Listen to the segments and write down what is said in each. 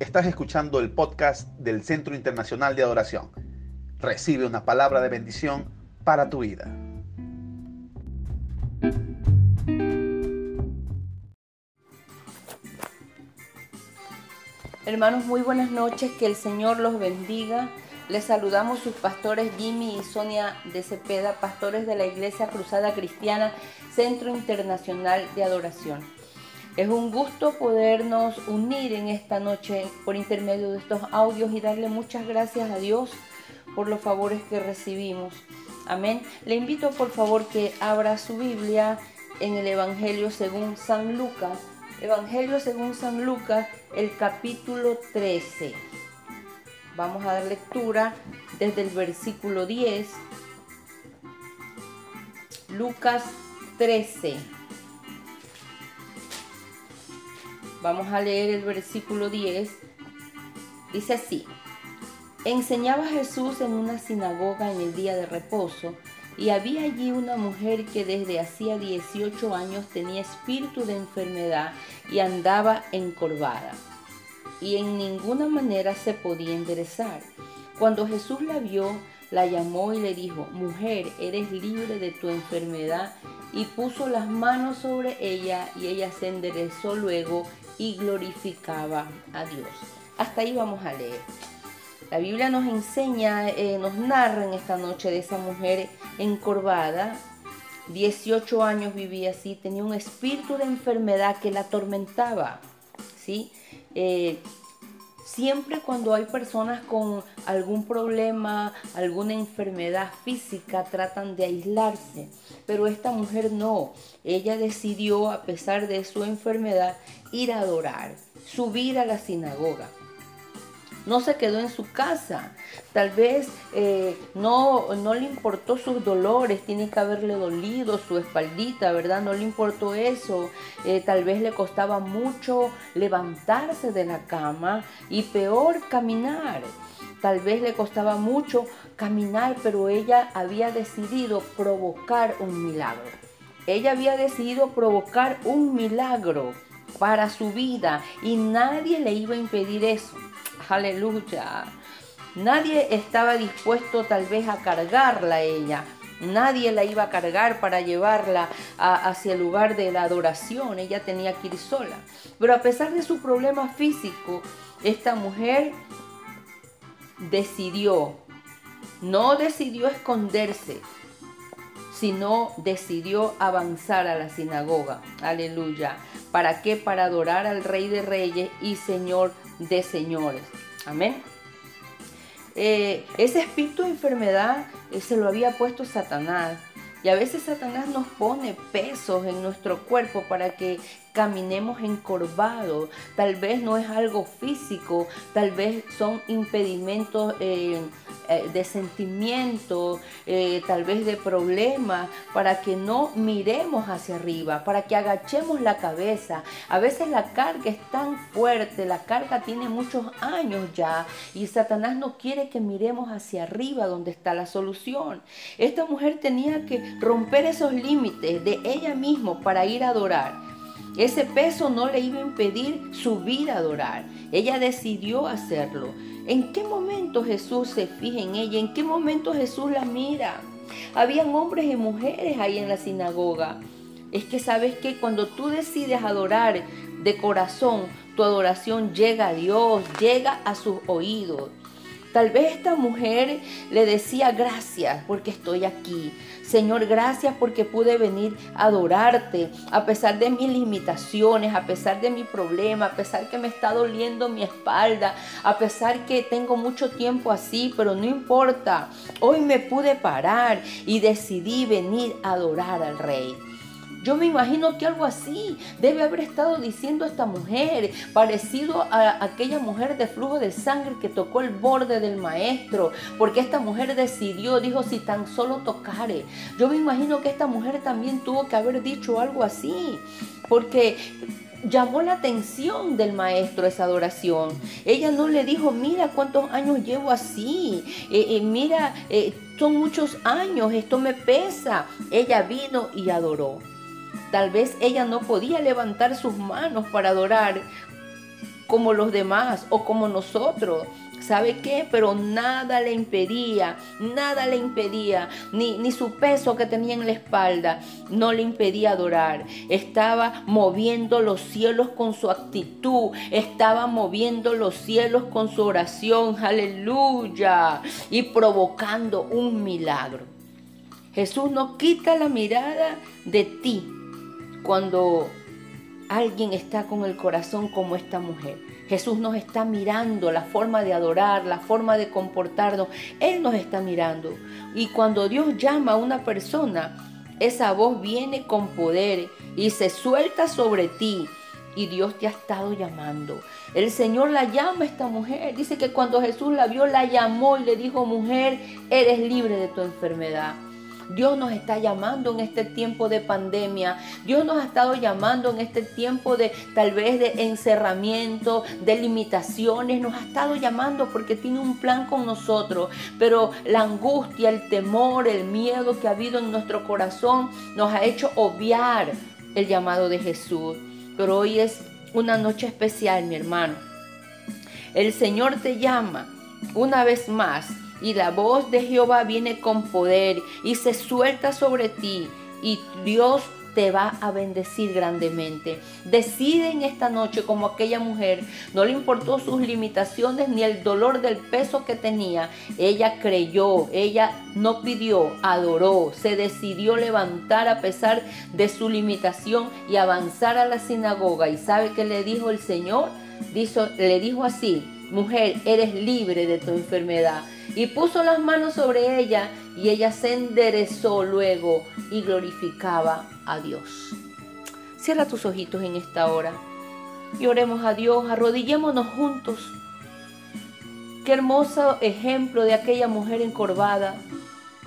Estás escuchando el podcast del Centro Internacional de Adoración. Recibe una palabra de bendición para tu vida. Hermanos, muy buenas noches, que el Señor los bendiga. Les saludamos sus pastores Jimmy y Sonia de Cepeda, pastores de la Iglesia Cruzada Cristiana, Centro Internacional de Adoración. Es un gusto podernos unir en esta noche por intermedio de estos audios y darle muchas gracias a Dios por los favores que recibimos. Amén. Le invito por favor que abra su Biblia en el Evangelio según San Lucas. Evangelio según San Lucas, el capítulo 13. Vamos a dar lectura desde el versículo 10. Lucas 13. Vamos a leer el versículo 10. Dice así. Enseñaba Jesús en una sinagoga en el día de reposo y había allí una mujer que desde hacía 18 años tenía espíritu de enfermedad y andaba encorvada y en ninguna manera se podía enderezar. Cuando Jesús la vio, la llamó y le dijo, mujer, eres libre de tu enfermedad, y puso las manos sobre ella y ella se enderezó luego y glorificaba a Dios. Hasta ahí vamos a leer. La Biblia nos enseña, eh, nos narra en esta noche de esa mujer encorvada. 18 años vivía así, tenía un espíritu de enfermedad que la atormentaba. ¿sí? Eh, siempre cuando hay personas con algún problema, alguna enfermedad física, tratan de aislarse. Pero esta mujer no. Ella decidió, a pesar de su enfermedad, ir a adorar, subir a la sinagoga no se quedó en su casa. Tal vez eh, no, no le importó sus dolores, tiene que haberle dolido su espaldita, ¿verdad? No le importó eso. Eh, tal vez le costaba mucho levantarse de la cama y peor caminar. Tal vez le costaba mucho caminar, pero ella había decidido provocar un milagro. Ella había decidido provocar un milagro para su vida y nadie le iba a impedir eso. Aleluya. Nadie estaba dispuesto tal vez a cargarla ella. Nadie la iba a cargar para llevarla hacia el lugar de la adoración. Ella tenía que ir sola. Pero a pesar de su problema físico, esta mujer decidió, no decidió esconderse, sino decidió avanzar a la sinagoga. Aleluya. ¿Para qué? Para adorar al Rey de Reyes y Señor de Señores. Amén. Eh, ese espíritu de enfermedad eh, se lo había puesto Satanás. Y a veces Satanás nos pone pesos en nuestro cuerpo para que caminemos encorvados. Tal vez no es algo físico, tal vez son impedimentos eh, eh, de sentimiento, eh, tal vez de problemas, para que no miremos hacia arriba, para que agachemos la cabeza. A veces la carga es tan fuerte, la carga tiene muchos años ya y Satanás no quiere que miremos hacia arriba donde está la solución. Esta mujer tenía que romper esos límites de ella misma para ir a adorar. Ese peso no le iba a impedir subir a adorar. Ella decidió hacerlo. ¿En qué momento Jesús se fija en ella? ¿En qué momento Jesús la mira? Habían hombres y mujeres ahí en la sinagoga. Es que sabes que cuando tú decides adorar de corazón, tu adoración llega a Dios, llega a sus oídos. Tal vez esta mujer le decía gracias porque estoy aquí. Señor, gracias porque pude venir a adorarte a pesar de mis limitaciones, a pesar de mi problema, a pesar que me está doliendo mi espalda, a pesar que tengo mucho tiempo así, pero no importa. Hoy me pude parar y decidí venir a adorar al Rey. Yo me imagino que algo así debe haber estado diciendo esta mujer, parecido a aquella mujer de flujo de sangre que tocó el borde del maestro, porque esta mujer decidió, dijo, si tan solo tocare. Yo me imagino que esta mujer también tuvo que haber dicho algo así, porque llamó la atención del maestro esa adoración. Ella no le dijo, mira cuántos años llevo así, eh, eh, mira, eh, son muchos años, esto me pesa. Ella vino y adoró. Tal vez ella no podía levantar sus manos para adorar como los demás o como nosotros. ¿Sabe qué? Pero nada le impedía, nada le impedía, ni, ni su peso que tenía en la espalda, no le impedía adorar. Estaba moviendo los cielos con su actitud, estaba moviendo los cielos con su oración, aleluya, y provocando un milagro. Jesús no quita la mirada de ti cuando alguien está con el corazón como esta mujer. Jesús nos está mirando la forma de adorar, la forma de comportarnos. Él nos está mirando. Y cuando Dios llama a una persona, esa voz viene con poder y se suelta sobre ti. Y Dios te ha estado llamando. El Señor la llama a esta mujer. Dice que cuando Jesús la vio, la llamó y le dijo, mujer, eres libre de tu enfermedad. Dios nos está llamando en este tiempo de pandemia. Dios nos ha estado llamando en este tiempo de tal vez de encerramiento, de limitaciones. Nos ha estado llamando porque tiene un plan con nosotros. Pero la angustia, el temor, el miedo que ha habido en nuestro corazón nos ha hecho obviar el llamado de Jesús. Pero hoy es una noche especial, mi hermano. El Señor te llama una vez más y la voz de Jehová viene con poder y se suelta sobre ti y Dios te va a bendecir grandemente. Decide en esta noche como aquella mujer, no le importó sus limitaciones ni el dolor del peso que tenía. Ella creyó, ella no pidió, adoró, se decidió levantar a pesar de su limitación y avanzar a la sinagoga. ¿Y sabe qué le dijo el Señor? le dijo así, mujer, eres libre de tu enfermedad y puso las manos sobre ella y ella se enderezó luego y glorificaba a Dios. Cierra tus ojitos en esta hora y oremos a Dios, arrodillémonos juntos. Qué hermoso ejemplo de aquella mujer encorvada.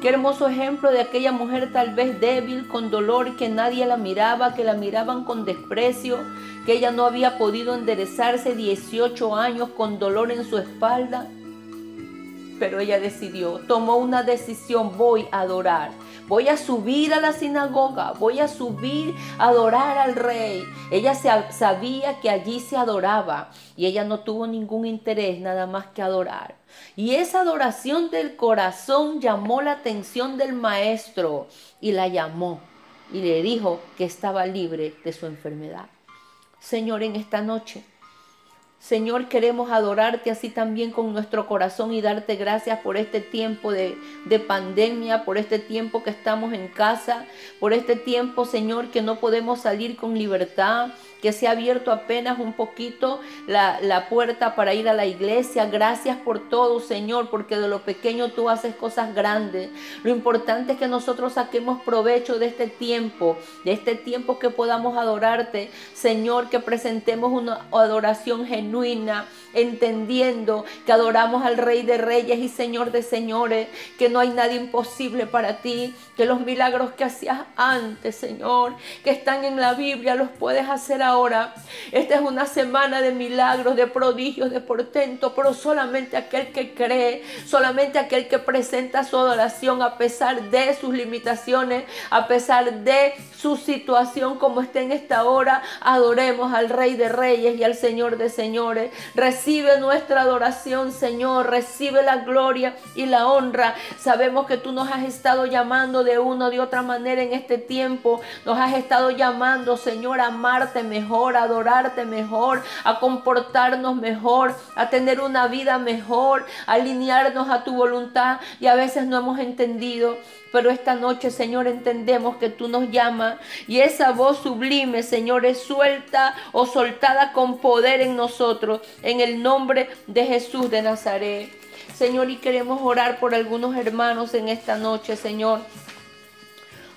Qué hermoso ejemplo de aquella mujer tal vez débil, con dolor, que nadie la miraba, que la miraban con desprecio, que ella no había podido enderezarse 18 años con dolor en su espalda. Pero ella decidió, tomó una decisión, voy a adorar. Voy a subir a la sinagoga, voy a subir a adorar al rey. Ella sabía que allí se adoraba y ella no tuvo ningún interés nada más que adorar. Y esa adoración del corazón llamó la atención del maestro y la llamó y le dijo que estaba libre de su enfermedad. Señor, en esta noche Señor, queremos adorarte así también con nuestro corazón y darte gracias por este tiempo de, de, pandemia, por este tiempo que estamos en casa, por este tiempo, Señor, que no podemos salir con libertad, que se ha abierto apenas un poquito la, la, puerta para ir a la iglesia. Gracias por todo, Señor, porque de lo pequeño tú haces cosas grandes. Lo importante es que nosotros saquemos provecho de este tiempo, de este tiempo que podamos adorarte, Señor, que presentemos una adoración genuina, entendiendo que adoramos al Rey de Reyes y Señor de Señores, que no hay nada imposible para ti, que los milagros que hacías antes, Señor, que están en la Biblia, los puedes hacer ahora. Esta es una semana de milagros, de prodigios, de portento, pero solamente aquel que cree, solamente aquel que presenta su adoración a pesar de sus limitaciones, a pesar de su situación como está en esta hora, adoremos al Rey de Reyes y al Señor de Señores. Recibe nuestra adoración, Señor, recibe la gloria y la honra. Sabemos que tú nos has estado llamando de una o de otra manera en este tiempo. Nos has estado llamando, Señor, a amarte mejor, a adorarte mejor, a comportarnos mejor, a tener una vida mejor, a alinearnos a tu voluntad y a veces no hemos entendido. Pero esta noche, Señor, entendemos que tú nos llamas y esa voz sublime, Señor, es suelta o soltada con poder en nosotros, en el nombre de Jesús de Nazaret. Señor, y queremos orar por algunos hermanos en esta noche, Señor.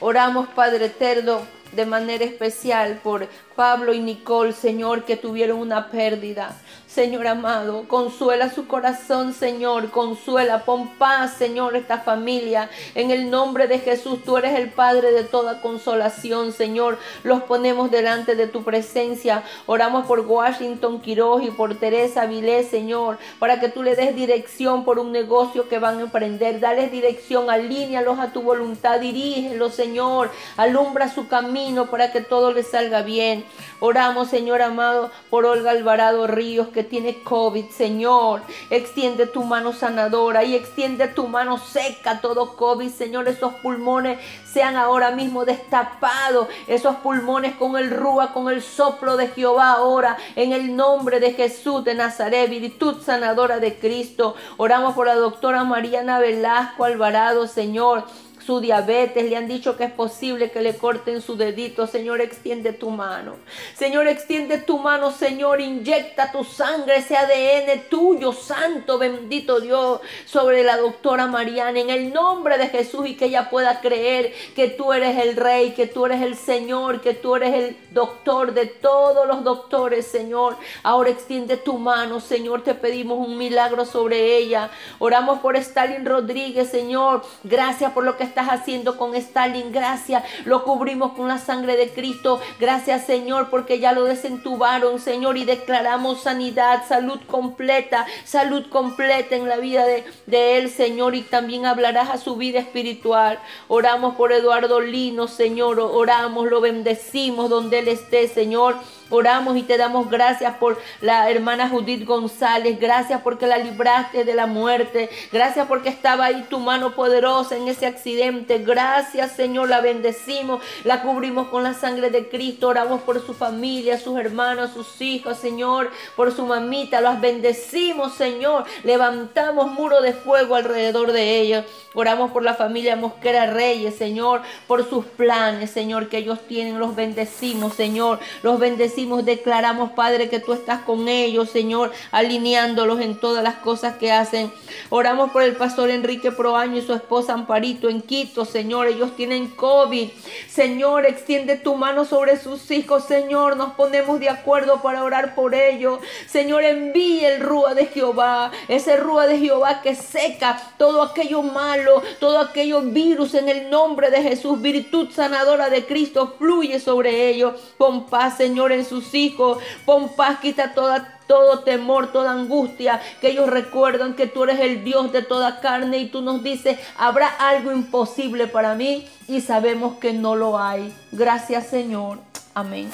Oramos, Padre Eterno, de manera especial por Pablo y Nicole, Señor, que tuvieron una pérdida. Señor amado, consuela su corazón, Señor, consuela, pon paz, Señor, esta familia. En el nombre de Jesús, tú eres el Padre de toda consolación, Señor. Los ponemos delante de tu presencia. Oramos por Washington Quiroz y por Teresa Vilés, Señor, para que tú le des dirección por un negocio que van a emprender. Dales dirección, alíñalos a tu voluntad, dirígelos, Señor. Alumbra su camino para que todo le salga bien. Oramos, Señor amado, por Olga Alvarado Ríos que tiene COVID, Señor. Extiende tu mano sanadora y extiende tu mano seca todo COVID, Señor. Esos pulmones sean ahora mismo destapados. Esos pulmones con el rúa, con el soplo de Jehová ahora. En el nombre de Jesús de Nazaret, virtud sanadora de Cristo. Oramos por la doctora Mariana Velasco Alvarado, Señor su diabetes, le han dicho que es posible que le corten su dedito. Señor, extiende tu mano. Señor, extiende tu mano, Señor, inyecta tu sangre, ese ADN tuyo, santo, bendito Dios, sobre la doctora Mariana, en el nombre de Jesús y que ella pueda creer que tú eres el rey, que tú eres el Señor, que tú eres el doctor de todos los doctores, Señor. Ahora extiende tu mano, Señor, te pedimos un milagro sobre ella. Oramos por Stalin Rodríguez, Señor. Gracias por lo que estás haciendo con Stalin. Gracias. Lo cubrimos con la sangre de Cristo. Gracias, Señor, porque ya lo desentubaron, Señor, y declaramos sanidad, salud completa, salud completa en la vida de, de él, Señor, y también hablarás a su vida espiritual. Oramos por Eduardo Lino, Señor. Oramos, lo bendecimos donde él esté, Señor. Oramos y te damos gracias por la hermana Judith González. Gracias porque la libraste de la muerte. Gracias porque estaba ahí tu mano poderosa en ese accidente. Gracias Señor, la bendecimos. La cubrimos con la sangre de Cristo. Oramos por su familia, sus hermanos, sus hijos, Señor. Por su mamita. Las bendecimos, Señor. Levantamos muro de fuego alrededor de ellos. Oramos por la familia Mosquera Reyes, Señor. Por sus planes, Señor, que ellos tienen. Los bendecimos, Señor. Los bendecimos declaramos, Padre, que tú estás con ellos, Señor, alineándolos en todas las cosas que hacen. Oramos por el pastor Enrique Proaño y su esposa Amparito en Quito, Señor. Ellos tienen COVID. Señor, extiende tu mano sobre sus hijos, Señor. Nos ponemos de acuerdo para orar por ellos. Señor, envíe el rúa de Jehová, ese rúa de Jehová que seca todo aquello malo, todo aquello virus en el nombre de Jesús. Virtud sanadora de Cristo fluye sobre ellos. Con paz, Señor, en sus hijos. Pon paz, quita toda todo temor, toda angustia, que ellos recuerdan que tú eres el Dios de toda carne y tú nos dices, habrá algo imposible para mí y sabemos que no lo hay. Gracias Señor. Amén.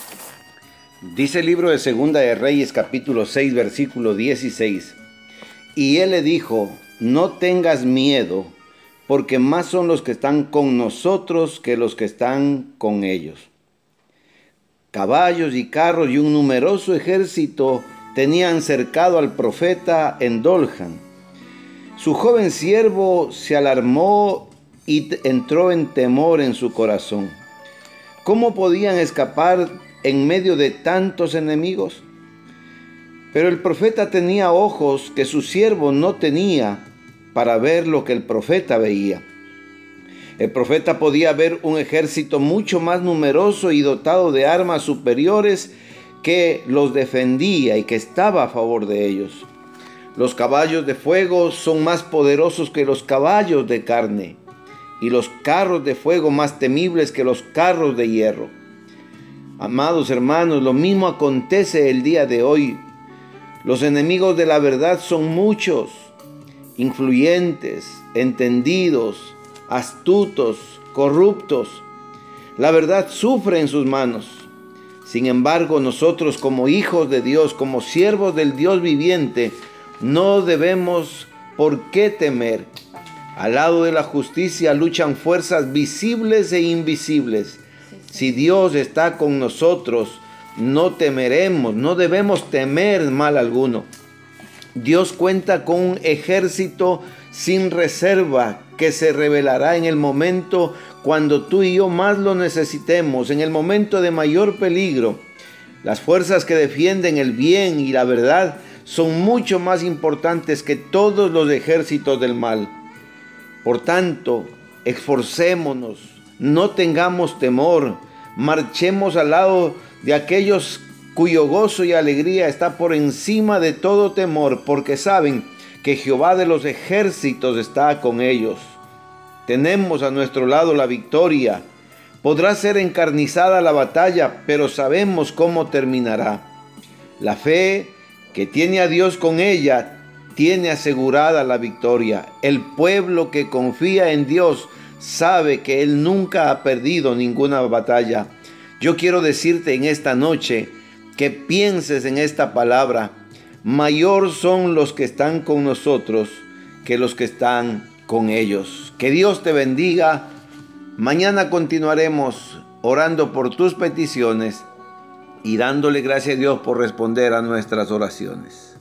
Dice el libro de Segunda de Reyes capítulo 6 versículo 16. Y él le dijo, no tengas miedo, porque más son los que están con nosotros que los que están con ellos caballos y carros y un numeroso ejército tenían cercado al profeta en Doljan. Su joven siervo se alarmó y entró en temor en su corazón. ¿Cómo podían escapar en medio de tantos enemigos? Pero el profeta tenía ojos que su siervo no tenía para ver lo que el profeta veía. El profeta podía ver un ejército mucho más numeroso y dotado de armas superiores que los defendía y que estaba a favor de ellos. Los caballos de fuego son más poderosos que los caballos de carne y los carros de fuego más temibles que los carros de hierro. Amados hermanos, lo mismo acontece el día de hoy. Los enemigos de la verdad son muchos, influyentes, entendidos, astutos, corruptos. La verdad sufre en sus manos. Sin embargo, nosotros como hijos de Dios, como siervos del Dios viviente, no debemos por qué temer. Al lado de la justicia luchan fuerzas visibles e invisibles. Si Dios está con nosotros, no temeremos, no debemos temer mal alguno. Dios cuenta con un ejército sin reserva que se revelará en el momento cuando tú y yo más lo necesitemos, en el momento de mayor peligro. Las fuerzas que defienden el bien y la verdad son mucho más importantes que todos los ejércitos del mal. Por tanto, esforcémonos, no tengamos temor, marchemos al lado de aquellos cuyo gozo y alegría está por encima de todo temor, porque saben que Jehová de los ejércitos está con ellos. Tenemos a nuestro lado la victoria. Podrá ser encarnizada la batalla, pero sabemos cómo terminará. La fe que tiene a Dios con ella tiene asegurada la victoria. El pueblo que confía en Dios sabe que Él nunca ha perdido ninguna batalla. Yo quiero decirte en esta noche que pienses en esta palabra. Mayor son los que están con nosotros que los que están con ellos. Que Dios te bendiga. Mañana continuaremos orando por tus peticiones y dándole gracias a Dios por responder a nuestras oraciones.